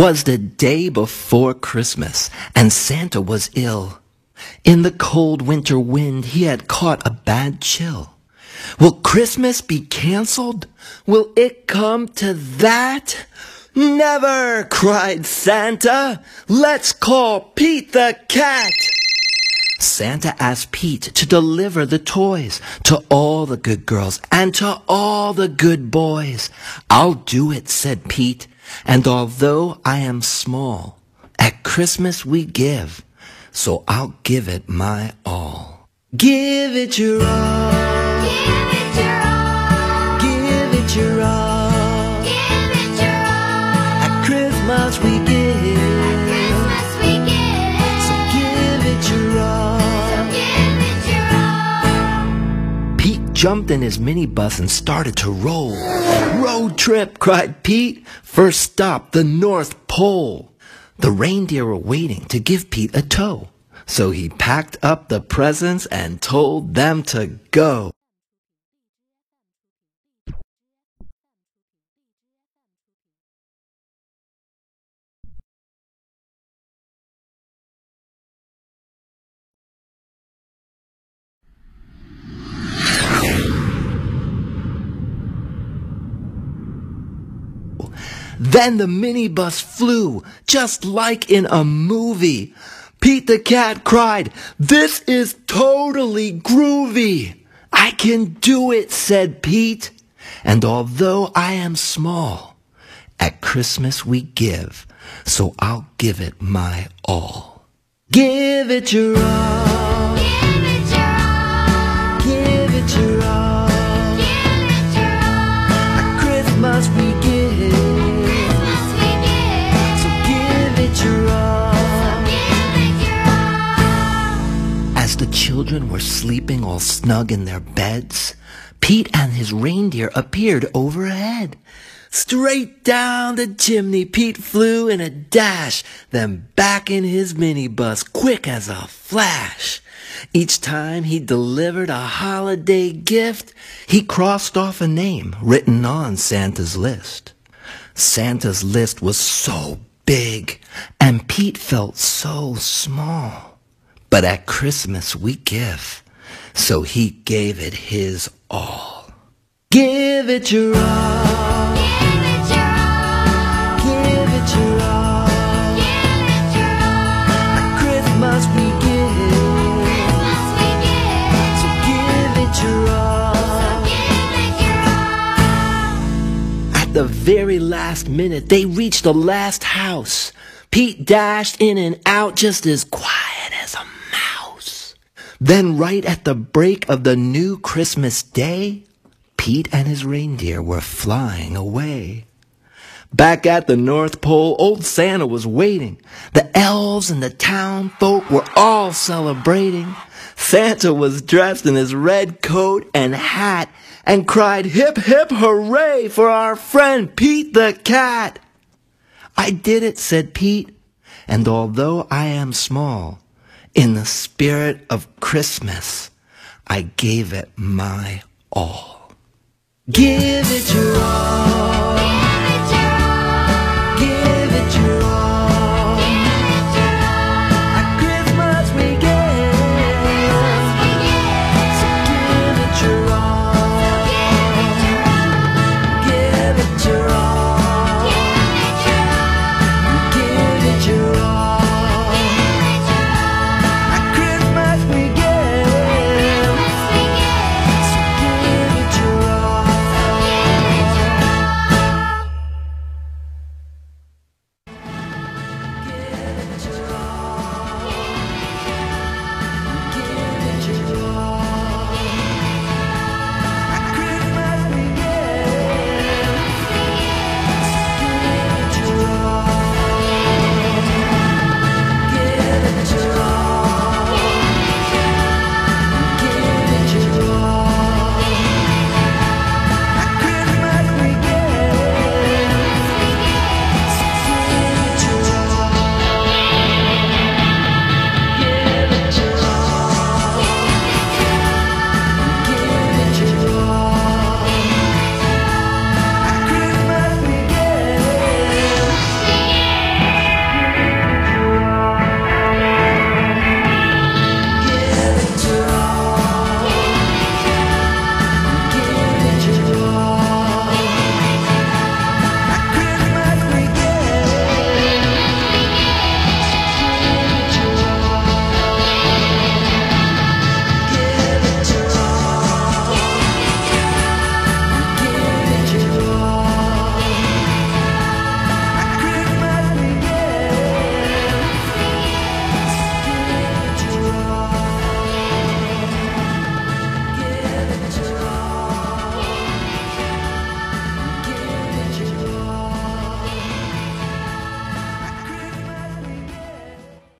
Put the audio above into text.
'Twas the day before Christmas, and Santa was ill. In the cold winter wind he had caught a bad chill. Will Christmas be canceled? Will it come to that? Never, cried Santa. Let's call Pete the cat. Santa asked Pete to deliver the toys to all the good girls and to all the good boys. I'll do it, said Pete. And although I am small, at Christmas we give, so I'll give it my all. Give it your all. Jumped in his minibus and started to roll. Road trip, cried Pete. First stop, the North Pole. The reindeer were waiting to give Pete a tow. So he packed up the presents and told them to go. Then the minibus flew, just like in a movie. Pete the cat cried, This is totally groovy. I can do it, said Pete. And although I am small, at Christmas we give, so I'll give it my all. Give it your all. Children were sleeping all snug in their beds, Pete and his reindeer appeared overhead. Straight down the chimney Pete flew in a dash, then back in his minibus quick as a flash. Each time he delivered a holiday gift, he crossed off a name written on Santa's list. Santa's list was so big, and Pete felt so small. But at Christmas we give, so he gave it his all. Give it your all. Give it your all. Give it your all. Give it your all. At Christmas we give, Christmas we give. so give it your all. Give it your all. At the very last minute, they reached the last house. Pete dashed in and out just as quiet as a mouse. Then, right at the break of the new Christmas day, Pete and his reindeer were flying away. Back at the North Pole, old Santa was waiting. The elves and the town folk were all celebrating. Santa was dressed in his red coat and hat and cried hip hip hooray for our friend Pete the cat. I did it, said Pete, and although I am small, in the spirit of Christmas, I gave it my all. Give it your all.